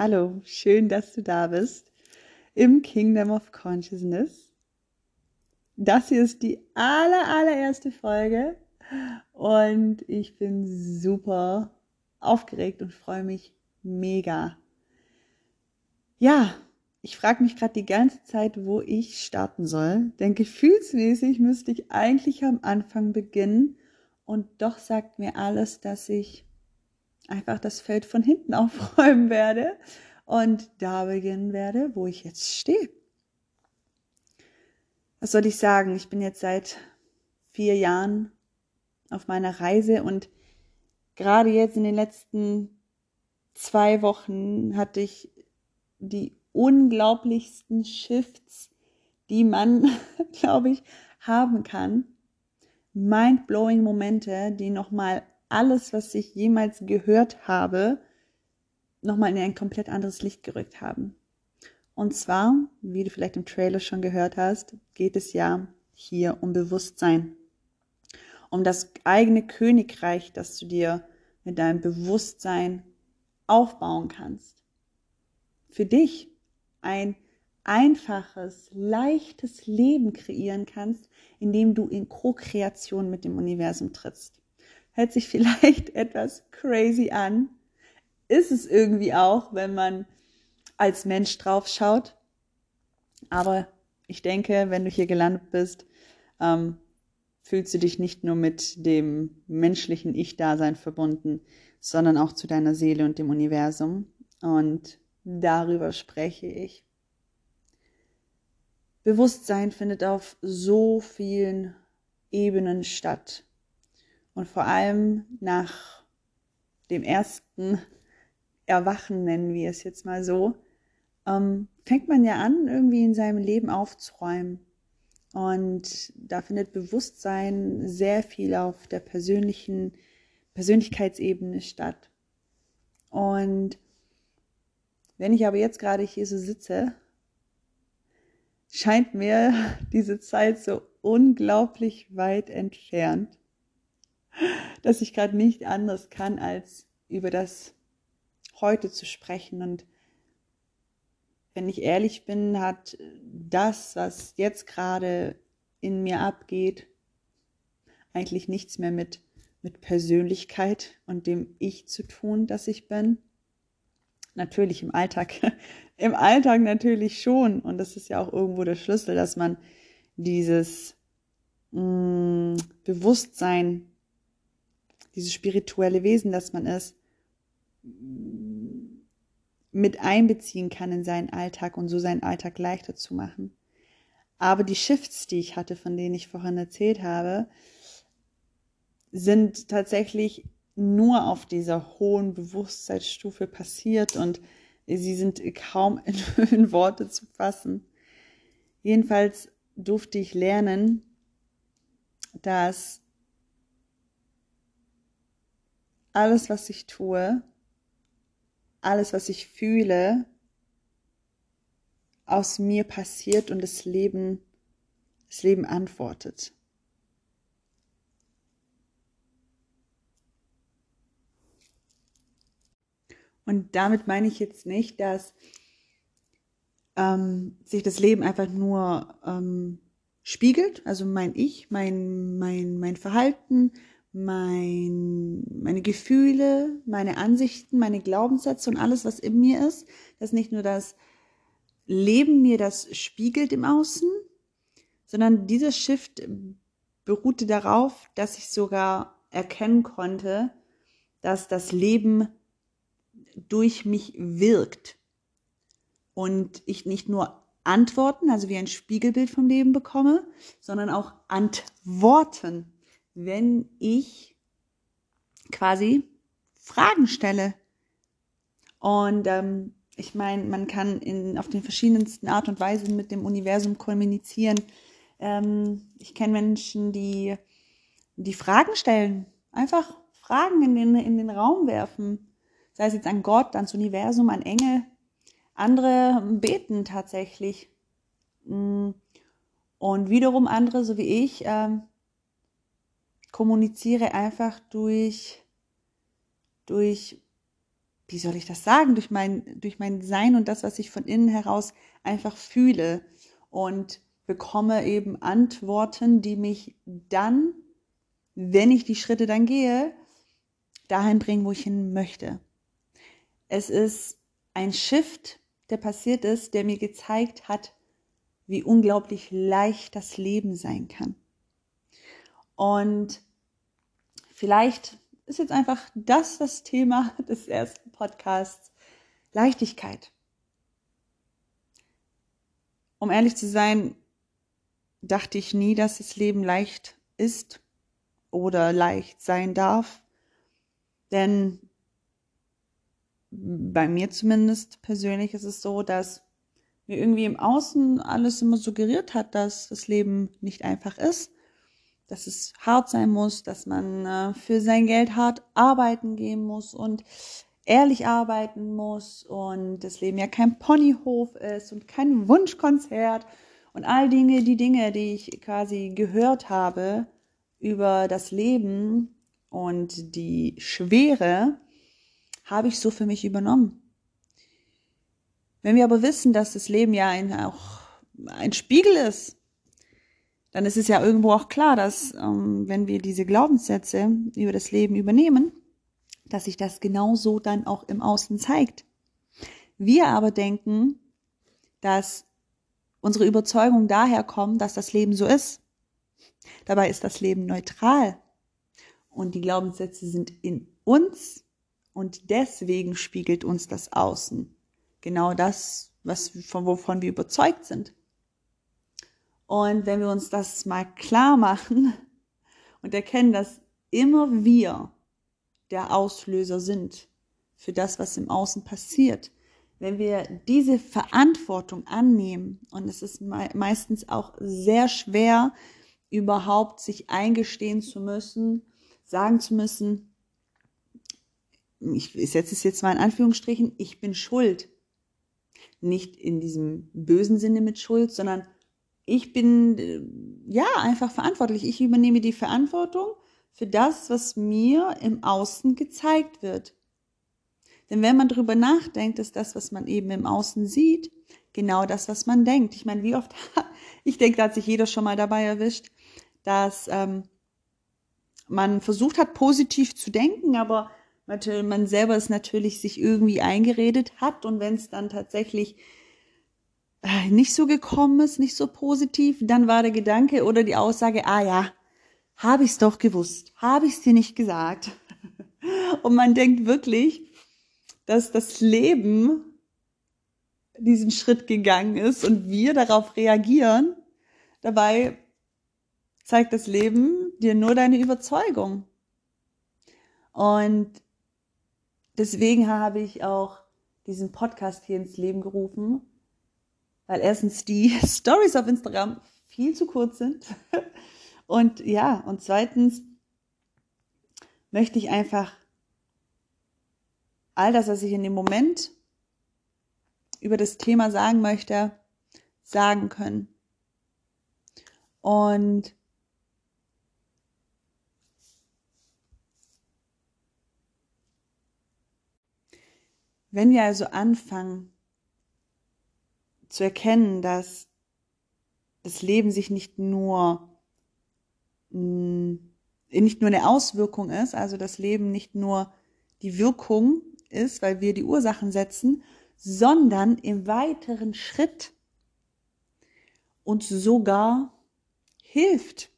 Hallo, schön, dass du da bist im Kingdom of Consciousness. Das hier ist die aller, allererste Folge und ich bin super aufgeregt und freue mich mega. Ja, ich frage mich gerade die ganze Zeit, wo ich starten soll, denn gefühlsmäßig müsste ich eigentlich am Anfang beginnen und doch sagt mir alles, dass ich einfach das Feld von hinten aufräumen werde und da beginnen werde, wo ich jetzt stehe. Was soll ich sagen? Ich bin jetzt seit vier Jahren auf meiner Reise und gerade jetzt in den letzten zwei Wochen hatte ich die unglaublichsten Shifts, die man, glaube ich, haben kann. Mind-blowing Momente, die nochmal alles, was ich jemals gehört habe, nochmal in ein komplett anderes Licht gerückt haben. Und zwar, wie du vielleicht im Trailer schon gehört hast, geht es ja hier um Bewusstsein. Um das eigene Königreich, das du dir mit deinem Bewusstsein aufbauen kannst. Für dich ein einfaches, leichtes Leben kreieren kannst, indem du in Co-Kreation mit dem Universum trittst. Hört sich vielleicht etwas crazy an. Ist es irgendwie auch, wenn man als Mensch drauf schaut. Aber ich denke, wenn du hier gelandet bist, ähm, fühlst du dich nicht nur mit dem menschlichen Ich-Dasein verbunden, sondern auch zu deiner Seele und dem Universum. Und darüber spreche ich. Bewusstsein findet auf so vielen Ebenen statt. Und vor allem nach dem ersten Erwachen, nennen wir es jetzt mal so, ähm, fängt man ja an, irgendwie in seinem Leben aufzuräumen. Und da findet Bewusstsein sehr viel auf der persönlichen Persönlichkeitsebene statt. Und wenn ich aber jetzt gerade hier so sitze, scheint mir diese Zeit so unglaublich weit entfernt dass ich gerade nicht anders kann, als über das heute zu sprechen. Und wenn ich ehrlich bin, hat das, was jetzt gerade in mir abgeht, eigentlich nichts mehr mit, mit Persönlichkeit und dem Ich zu tun, das ich bin. Natürlich im Alltag, im Alltag natürlich schon. Und das ist ja auch irgendwo der Schlüssel, dass man dieses mh, mm, Bewusstsein dieses spirituelle Wesen, das man ist, mit einbeziehen kann in seinen Alltag und so seinen Alltag leichter zu machen. Aber die Shifts, die ich hatte, von denen ich vorhin erzählt habe, sind tatsächlich nur auf dieser hohen Bewusstseinsstufe passiert und sie sind kaum in, in Worte zu fassen. Jedenfalls durfte ich lernen, dass alles, was ich tue, alles, was ich fühle, aus mir passiert und das Leben, das Leben antwortet. Und damit meine ich jetzt nicht, dass ähm, sich das Leben einfach nur ähm, spiegelt, also mein Ich, mein, mein, mein Verhalten, mein, meine Gefühle, meine Ansichten, meine Glaubenssätze und alles, was in mir ist, dass nicht nur das Leben mir das spiegelt im Außen, sondern dieser Shift beruhte darauf, dass ich sogar erkennen konnte, dass das Leben durch mich wirkt und ich nicht nur Antworten, also wie ein Spiegelbild vom Leben bekomme, sondern auch Antworten wenn ich quasi Fragen stelle. Und ähm, ich meine, man kann in, auf den verschiedensten Art und Weisen mit dem Universum kommunizieren. Ähm, ich kenne Menschen, die, die Fragen stellen, einfach Fragen in den, in den Raum werfen. Sei es jetzt an Gott, ans Universum, an Engel. Andere beten tatsächlich. Mm. Und wiederum andere, so wie ich, ähm, kommuniziere einfach durch, durch wie soll ich das sagen, durch mein, durch mein Sein und das, was ich von innen heraus einfach fühle und bekomme eben Antworten, die mich dann, wenn ich die Schritte dann gehe, dahin bringen, wo ich hin möchte. Es ist ein Shift, der passiert ist, der mir gezeigt hat, wie unglaublich leicht das Leben sein kann. Und vielleicht ist jetzt einfach das das Thema des ersten Podcasts. Leichtigkeit. Um ehrlich zu sein, dachte ich nie, dass das Leben leicht ist oder leicht sein darf. Denn bei mir zumindest persönlich ist es so, dass mir irgendwie im Außen alles immer suggeriert hat, dass das Leben nicht einfach ist dass es hart sein muss, dass man äh, für sein Geld hart arbeiten gehen muss und ehrlich arbeiten muss und das Leben ja kein Ponyhof ist und kein Wunschkonzert und all Dinge, die Dinge, die ich quasi gehört habe über das Leben und die Schwere, habe ich so für mich übernommen. Wenn wir aber wissen, dass das Leben ja ein, auch ein Spiegel ist dann ist es ja irgendwo auch klar, dass ähm, wenn wir diese Glaubenssätze über das Leben übernehmen, dass sich das genauso dann auch im Außen zeigt. Wir aber denken, dass unsere Überzeugung daher kommt, dass das Leben so ist. Dabei ist das Leben neutral. Und die Glaubenssätze sind in uns und deswegen spiegelt uns das Außen. Genau das, was, von wovon wir überzeugt sind. Und wenn wir uns das mal klar machen und erkennen, dass immer wir der Auslöser sind für das, was im Außen passiert, wenn wir diese Verantwortung annehmen, und es ist meistens auch sehr schwer, überhaupt sich eingestehen zu müssen, sagen zu müssen, ich setze es jetzt mal in Anführungsstrichen, ich bin schuld. Nicht in diesem bösen Sinne mit Schuld, sondern ich bin ja einfach verantwortlich. Ich übernehme die Verantwortung für das, was mir im Außen gezeigt wird. Denn wenn man darüber nachdenkt, ist das, was man eben im Außen sieht, genau das, was man denkt. Ich meine, wie oft, ich denke, da hat sich jeder schon mal dabei erwischt, dass ähm, man versucht hat, positiv zu denken, aber man selber es natürlich sich irgendwie eingeredet hat und wenn es dann tatsächlich nicht so gekommen ist, nicht so positiv, dann war der Gedanke oder die Aussage, ah ja, habe ich's doch gewusst, habe ich's dir nicht gesagt. Und man denkt wirklich, dass das Leben diesen Schritt gegangen ist und wir darauf reagieren. Dabei zeigt das Leben dir nur deine Überzeugung. Und deswegen habe ich auch diesen Podcast hier ins Leben gerufen, weil erstens die Stories auf Instagram viel zu kurz sind. Und ja, und zweitens möchte ich einfach all das, was ich in dem Moment über das Thema sagen möchte, sagen können. Und wenn wir also anfangen, zu erkennen, dass das Leben sich nicht nur nicht nur eine Auswirkung ist, also das Leben nicht nur die Wirkung ist, weil wir die Ursachen setzen, sondern im weiteren Schritt uns sogar hilft.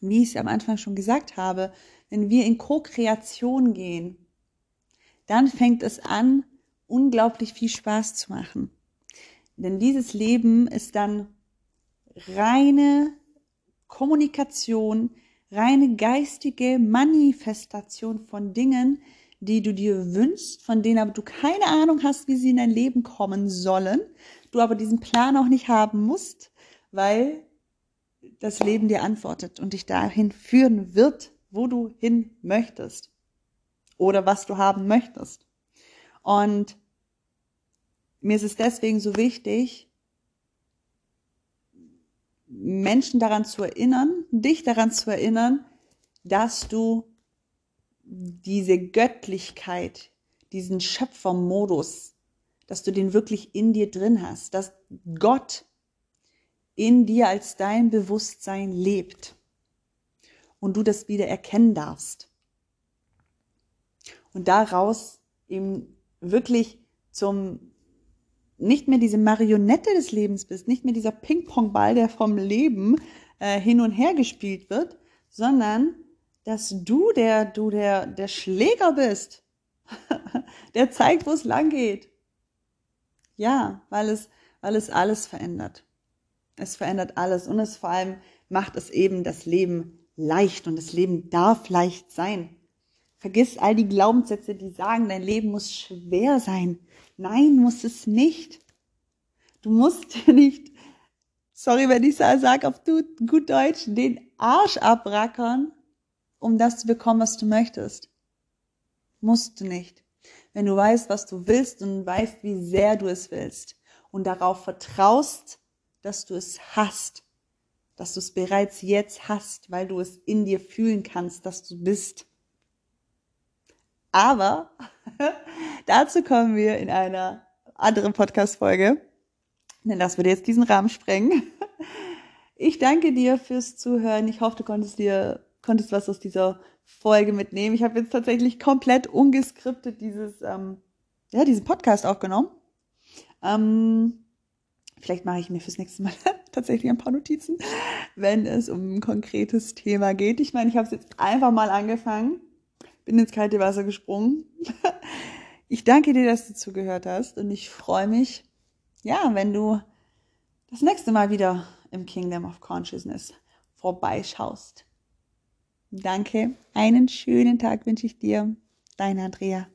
Wie ich es am Anfang schon gesagt habe, wenn wir in Co-Kreation gehen, dann fängt es an, unglaublich viel Spaß zu machen. Denn dieses Leben ist dann reine Kommunikation, reine geistige Manifestation von Dingen, die du dir wünschst, von denen aber du keine Ahnung hast, wie sie in dein Leben kommen sollen, du aber diesen Plan auch nicht haben musst, weil das Leben dir antwortet und dich dahin führen wird, wo du hin möchtest oder was du haben möchtest. Und mir ist es deswegen so wichtig, Menschen daran zu erinnern, dich daran zu erinnern, dass du diese Göttlichkeit, diesen Schöpfermodus, dass du den wirklich in dir drin hast, dass Gott in dir als dein Bewusstsein lebt und du das wieder erkennen darfst. Und daraus eben wirklich zum nicht mehr diese Marionette des Lebens bist, nicht mehr dieser Ping-Pong-Ball, der vom Leben äh, hin und her gespielt wird, sondern dass du der, du der, der Schläger bist, der zeigt, wo es lang geht. Ja, weil es, weil es alles verändert. Es verändert alles und es vor allem macht es eben das Leben leicht und das Leben darf leicht sein. Vergiss all die Glaubenssätze, die sagen, dein Leben muss schwer sein. Nein, muss es nicht. Du musst nicht, sorry, wenn ich sage auf gut Deutsch, den Arsch abrackern, um das zu bekommen, was du möchtest. Musst du nicht. Wenn du weißt, was du willst und weißt, wie sehr du es willst und darauf vertraust, dass du es hast, dass du es bereits jetzt hast, weil du es in dir fühlen kannst, dass du bist. Aber dazu kommen wir in einer anderen Podcast-Folge, denn das würde jetzt diesen Rahmen sprengen. Ich danke dir fürs Zuhören. Ich hoffe, du konntest dir konntest was aus dieser Folge mitnehmen. Ich habe jetzt tatsächlich komplett ungeskriptet dieses ähm, ja diesen Podcast aufgenommen. Ähm, Vielleicht mache ich mir fürs nächste Mal tatsächlich ein paar Notizen, wenn es um ein konkretes Thema geht. Ich meine, ich habe es jetzt einfach mal angefangen, bin ins kalte Wasser gesprungen. Ich danke dir, dass du zugehört hast und ich freue mich, ja, wenn du das nächste Mal wieder im Kingdom of Consciousness vorbeischaust. Danke, einen schönen Tag wünsche ich dir. Deine Andrea.